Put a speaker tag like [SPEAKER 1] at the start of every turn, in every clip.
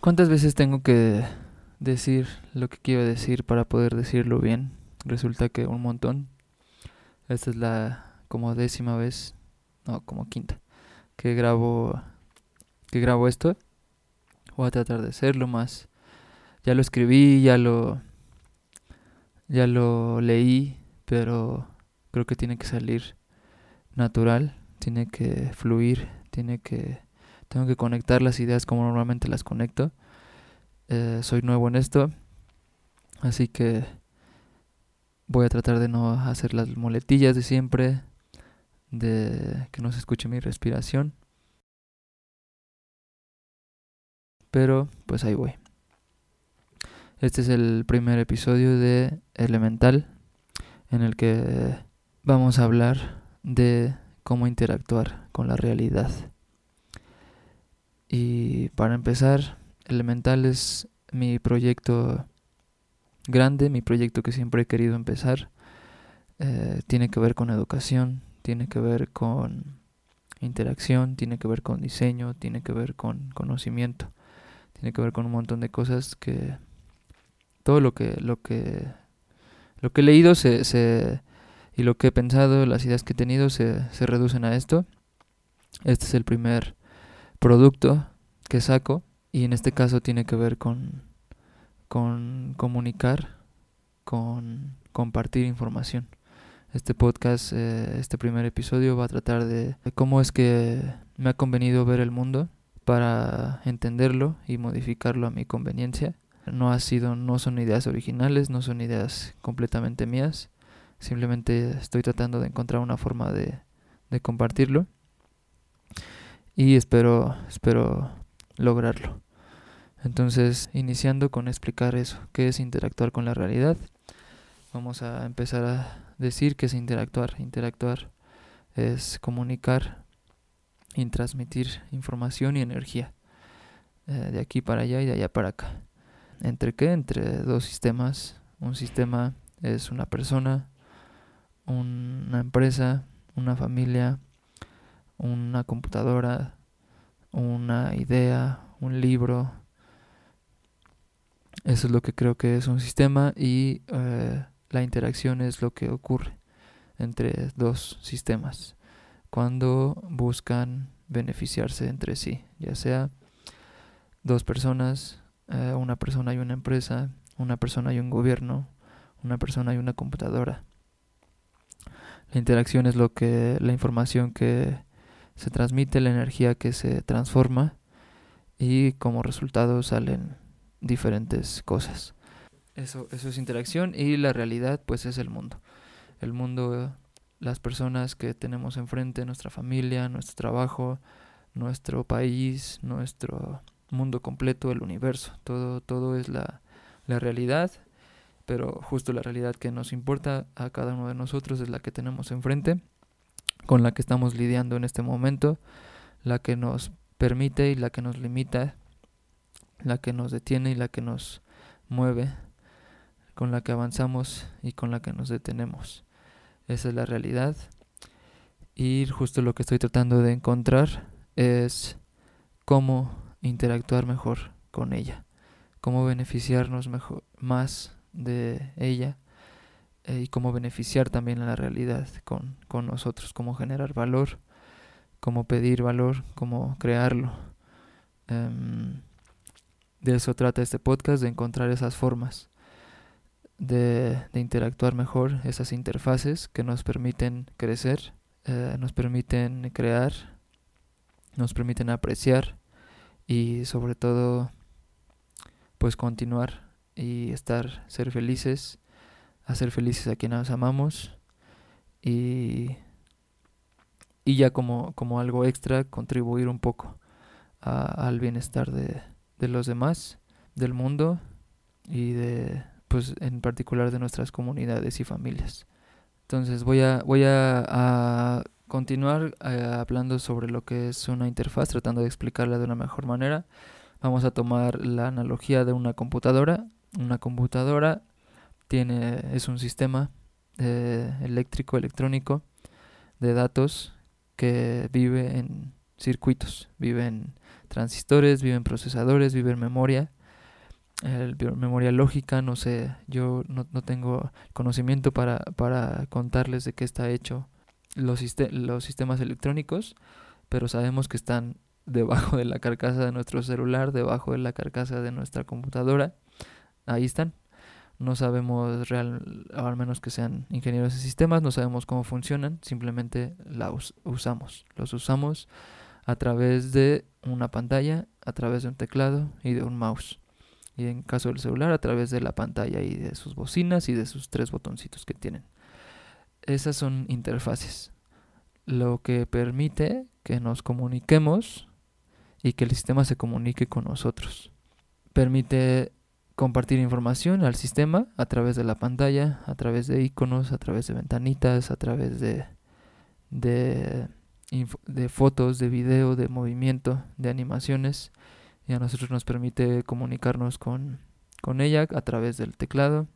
[SPEAKER 1] ¿Cuántas veces tengo que decir lo que quiero decir para poder decirlo bien? Resulta que un montón. Esta es la como décima vez, no, como quinta, que grabo que grabo esto. Voy a tratar de hacerlo más. Ya lo escribí, ya lo ya lo leí, pero creo que tiene que salir natural, tiene que fluir, tiene que tengo que conectar las ideas como normalmente las conecto. Eh, soy nuevo en esto, así que voy a tratar de no hacer las muletillas de siempre, de que no se escuche mi respiración. Pero pues ahí voy. Este es el primer episodio de Elemental en el que vamos a hablar de cómo interactuar con la realidad. Y para empezar, Elemental es mi proyecto grande, mi proyecto que siempre he querido empezar. Eh, tiene que ver con educación, tiene que ver con interacción, tiene que ver con diseño, tiene que ver con conocimiento, tiene que ver con un montón de cosas que todo lo que lo que lo que he leído se, se y lo que he pensado, las ideas que he tenido se, se reducen a esto. Este es el primer producto que saco y en este caso tiene que ver con, con comunicar, con compartir información. Este podcast, eh, este primer episodio va a tratar de, cómo es que me ha convenido ver el mundo para entenderlo y modificarlo a mi conveniencia. No ha sido, no son ideas originales, no son ideas completamente mías. Simplemente estoy tratando de encontrar una forma de, de compartirlo y espero, espero lograrlo. Entonces, iniciando con explicar eso, qué es interactuar con la realidad, vamos a empezar a decir qué es interactuar. Interactuar es comunicar y transmitir información y energía eh, de aquí para allá y de allá para acá. ¿Entre qué? Entre dos sistemas. Un sistema es una persona, una empresa, una familia, una computadora, una idea, un libro. Eso es lo que creo que es un sistema y eh, la interacción es lo que ocurre entre dos sistemas cuando buscan beneficiarse entre sí, ya sea dos personas, eh, una persona y una empresa, una persona y un gobierno, una persona y una computadora. La interacción es lo que la información que se transmite la energía que se transforma y como resultado salen diferentes cosas. Eso, eso es interacción y la realidad pues es el mundo. El mundo, las personas que tenemos enfrente, nuestra familia, nuestro trabajo, nuestro país, nuestro mundo completo, el universo, todo, todo es la, la realidad, pero justo la realidad que nos importa a cada uno de nosotros es la que tenemos enfrente con la que estamos lidiando en este momento, la que nos permite y la que nos limita, la que nos detiene y la que nos mueve, con la que avanzamos y con la que nos detenemos. Esa es la realidad. Y justo lo que estoy tratando de encontrar es cómo interactuar mejor con ella, cómo beneficiarnos mejor, más de ella eh, y cómo beneficiar también a la realidad con, con nosotros, cómo generar valor, cómo pedir valor, cómo crearlo. Em, de eso trata este podcast, de encontrar esas formas de, interactuar mejor, esas interfaces que nos permiten crecer, eh, nos permiten crear, nos permiten apreciar y sobre todo pues continuar y estar, ser felices hacer felices a quienes amamos y, y ya como, como algo extra contribuir un poco al bienestar de, de los demás, del mundo y de pues en particular de nuestras comunidades y familias. Entonces voy a, voy a, continuar eh, hablando sobre lo que es una interfaz, tratando de explicarla de una mejor manera. Vamos a tomar la analogía de una computadora. Una computadora tiene, es un sistema eh, eléctrico, electrónico de datos que vive en circuitos, vive en transistores, vive en procesadores, vive en memoria, memoria lógica, no sé, yo no, no tengo conocimiento para, para, contarles de qué está hecho los, los sistemas electrónicos, pero sabemos que están debajo de la carcasa de nuestro celular, debajo de la carcasa de nuestra computadora, ahí están. No sabemos real, al menos que sean ingenieros de sistemas, no sabemos cómo funcionan, simplemente los usamos. Los usamos a través de una pantalla, a través de un teclado y de un mouse. Y en caso del celular, a través de la pantalla y de sus bocinas y de sus tres botoncitos que tienen. Esas son interfaces. Lo que permite que nos comuniquemos y que el sistema se comunique con nosotros. Permite compartir información al sistema a través de la pantalla, a través de iconos, a través de ventanitas, a través de, de, de fotos, de video, de movimiento, de animaciones. Y a nosotros nos permite comunicarnos con, con ella a través del teclado,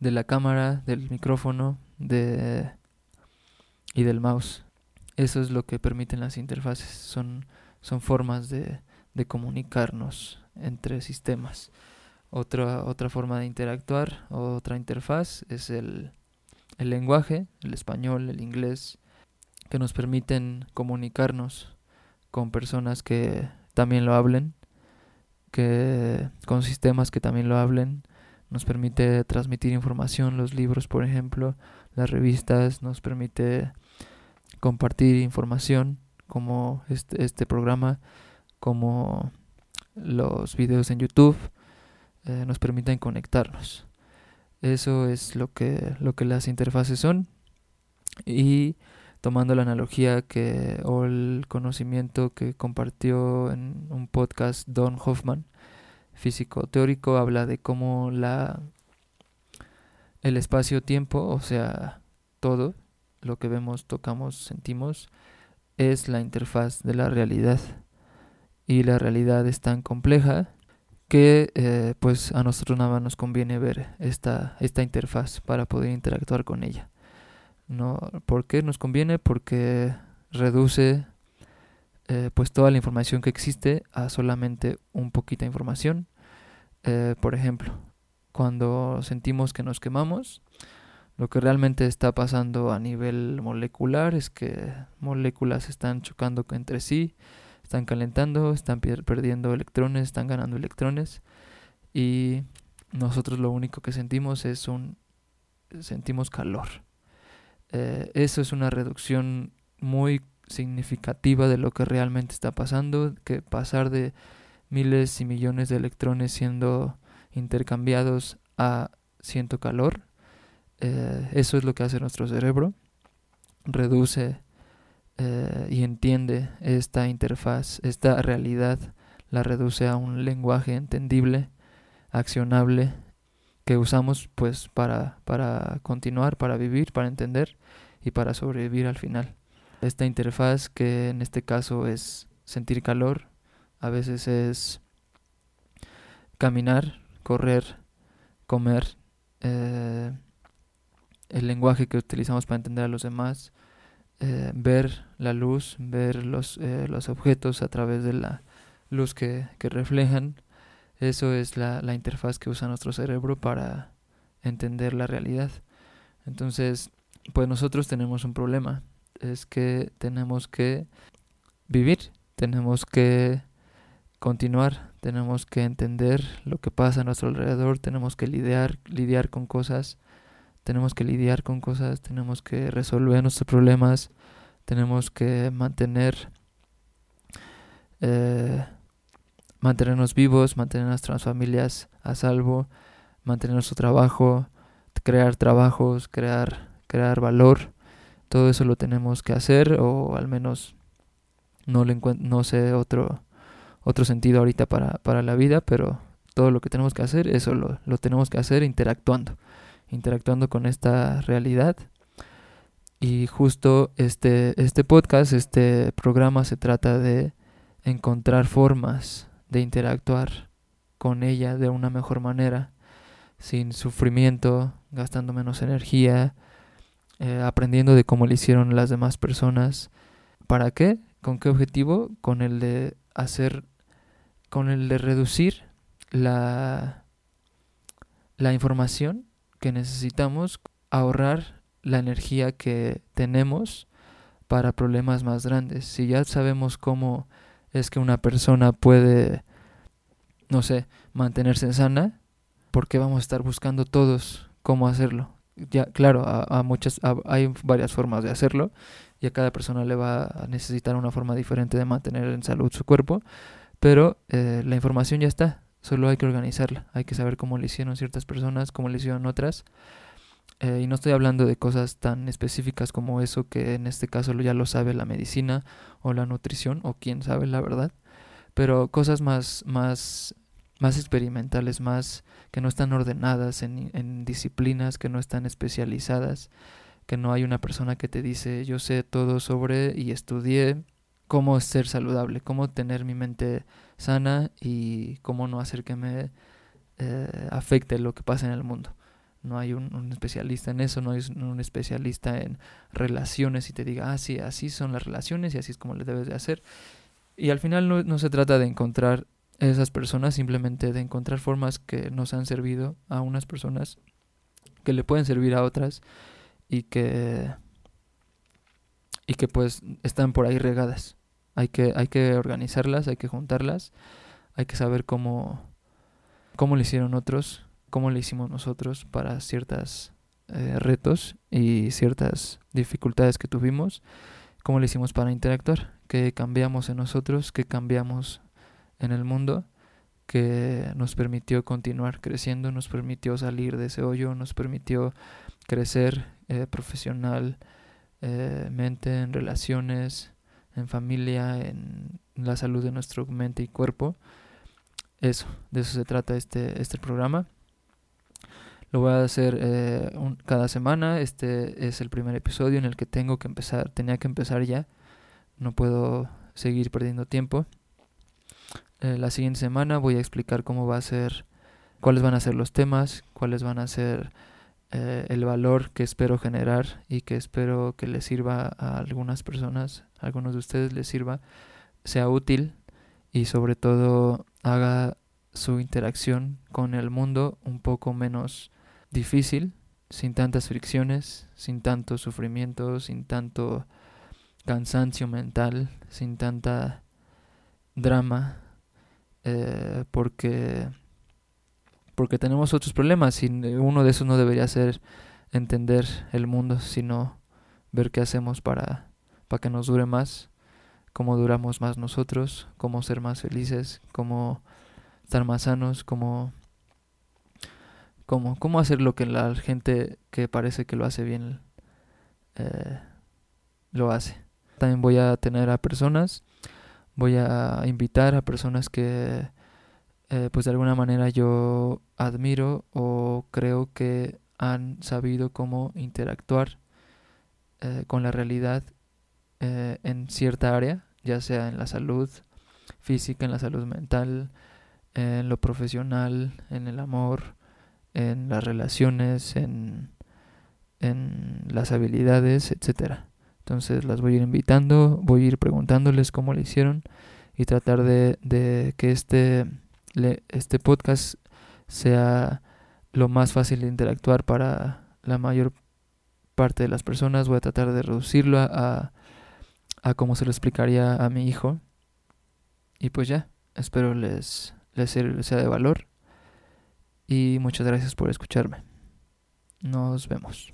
[SPEAKER 1] de la cámara, del micrófono de, y del mouse. Eso es lo que permiten las interfaces. Son, son formas de, de comunicarnos entre sistemas. Otra, otra forma de interactuar, otra interfaz es el, el lenguaje, el español, el inglés, que nos permiten comunicarnos con personas que también lo hablen, que con sistemas que también lo hablen, nos permite transmitir información, los libros, por ejemplo, las revistas, nos permite compartir información como este, este programa, como los videos en YouTube eh, nos permiten conectarnos. Eso es lo que, lo que las interfaces son. Y tomando la analogía que o el conocimiento que compartió en un podcast Don Hoffman, físico teórico, habla de cómo la el espacio-tiempo, o sea, todo lo que vemos, tocamos, sentimos, es la interfaz de la realidad y la realidad es tan compleja que eh, pues a nosotros nada más nos conviene ver esta, esta interfaz para poder interactuar con ella. ¿No? ¿Por qué nos conviene? Porque reduce eh, pues toda la información que existe a solamente un poquita información. Eh, por ejemplo, cuando sentimos que nos quemamos, lo que realmente está pasando a nivel molecular es que moléculas están chocando entre sí están calentando, están perdiendo electrones, están ganando electrones y nosotros lo único que sentimos es un sentimos calor. Eh, eso es una reducción muy significativa de lo que realmente está pasando, que pasar de miles y millones de electrones siendo intercambiados a siento calor, eh, eso es lo que hace nuestro cerebro, reduce eh, y entiende esta interfaz, esta realidad, la reduce a un lenguaje entendible, accionable, que usamos pues para, para continuar, para vivir, para entender y para sobrevivir al final. Esta interfaz que en este caso es sentir calor, a veces es caminar, correr, comer, eh, el lenguaje que utilizamos para entender a los demás, eh, ver la luz, ver los, eh, los objetos a través de la luz que, que reflejan. Eso es la, la, interfaz que usa nuestro cerebro para entender la realidad. Entonces, pues nosotros tenemos un problema. Es que tenemos que vivir, tenemos que continuar, tenemos que entender lo que pasa a nuestro alrededor, tenemos que lidiar, lidiar con cosas tenemos que lidiar con cosas, tenemos que resolver nuestros problemas, tenemos que mantener, eh, mantenernos vivos, mantener nuestras familias a salvo, mantener nuestro trabajo, crear trabajos, crear, crear valor. Todo eso lo tenemos que hacer o al menos no, le no sé otro, otro sentido ahorita para, para la vida, pero todo lo que tenemos que hacer, eso lo, lo tenemos que hacer interactuando interactuando con esta realidad. Y justo este, este podcast, este programa se trata de encontrar formas de interactuar con ella de una mejor manera, sin sufrimiento, gastando menos energía, eh, aprendiendo de cómo le hicieron las demás personas. ¿Para qué? ¿Con qué objetivo? Con el de hacer, con el de reducir la, la información que necesitamos, ahorrar la energía que tenemos para problemas más grandes. Si ya sabemos cómo es que una persona puede, no sé, mantenerse sana, ¿por qué vamos a estar buscando todos cómo hacerlo? Ya, claro, a, muchas, hay varias formas de hacerlo y a cada persona le va a necesitar una forma diferente de mantener en salud su cuerpo, pero eh, la información ya está, solo hay que organizarla, hay que saber cómo le hicieron ciertas personas, cómo le hicieron otras. Eh, y no estoy hablando de cosas tan específicas como eso que en este caso ya lo sabe la medicina o la nutrición o quién sabe la verdad, pero cosas más, más, más experimentales, más que no están ordenadas en, en disciplinas, que no están especializadas, que no hay una persona que te dice yo sé todo sobre y estudié cómo ser saludable, cómo tener mi mente sana y cómo no hacer que me eh, afecte lo que pasa en el mundo no hay un, especialista en eso, no hay un especialista en relaciones y te diga, ah, sí, así son las relaciones y así es como le debes de hacer. Y al final no, no se trata de encontrar esas personas, simplemente de encontrar formas que nos han servido a unas personas, que le pueden servir a otras y que, y que pues están por ahí regadas. Hay que, hay que organizarlas, hay que juntarlas, hay que saber cómo, cómo le hicieron otros cómo le hicimos nosotros para ciertos eh, retos y ciertas dificultades que tuvimos, cómo le hicimos para interactuar, qué cambiamos en nosotros, qué cambiamos en el mundo, que nos permitió continuar creciendo, nos permitió salir de ese hoyo, nos permitió crecer eh, profesionalmente, en relaciones, en familia, en la salud de nuestro mente y cuerpo. Eso, de eso se trata este, este programa. Lo voy a hacer eh, cada semana. Este es el primer episodio en el que tengo que empezar. Tenía que empezar ya. No puedo seguir perdiendo tiempo. Eh, la siguiente semana voy a explicar cómo va a ser, cuáles van a ser los temas, cuáles van a ser eh, el valor que espero generar y que espero que les sirva a algunas personas, a algunos de ustedes les sirva, sea útil y sobre todo haga su interacción con el mundo un poco menos difícil, sin tantas fricciones, sin tanto sufrimiento, sin tanto cansancio mental, sin tanta drama, eh, porque, porque tenemos otros problemas y uno de esos no debería ser entender el mundo, sino ver qué hacemos para, para que nos dure más, cómo duramos más nosotros, cómo ser más felices, cómo estar más sanos, cómo cómo, hacer lo que la gente que parece que lo hace bien eh, lo hace. También voy a tener a personas, voy a invitar a personas que eh, pues de alguna manera yo admiro o creo que han sabido cómo interactuar eh, con la realidad en cierta área, ya sea en la salud física, en la salud mental, en lo profesional, en el amor, en las relaciones, en, en las habilidades, etcétera. Entonces las voy a ir invitando, voy a ir preguntándoles cómo le hicieron y tratar de, de que este, este podcast sea lo más fácil de interactuar para la mayor parte de las personas. Voy a tratar de reducirlo a, a, como se lo explicaría a mi hijo. Y pues ya, espero les, les sea de valor y muchas gracias por escucharme. Nos vemos.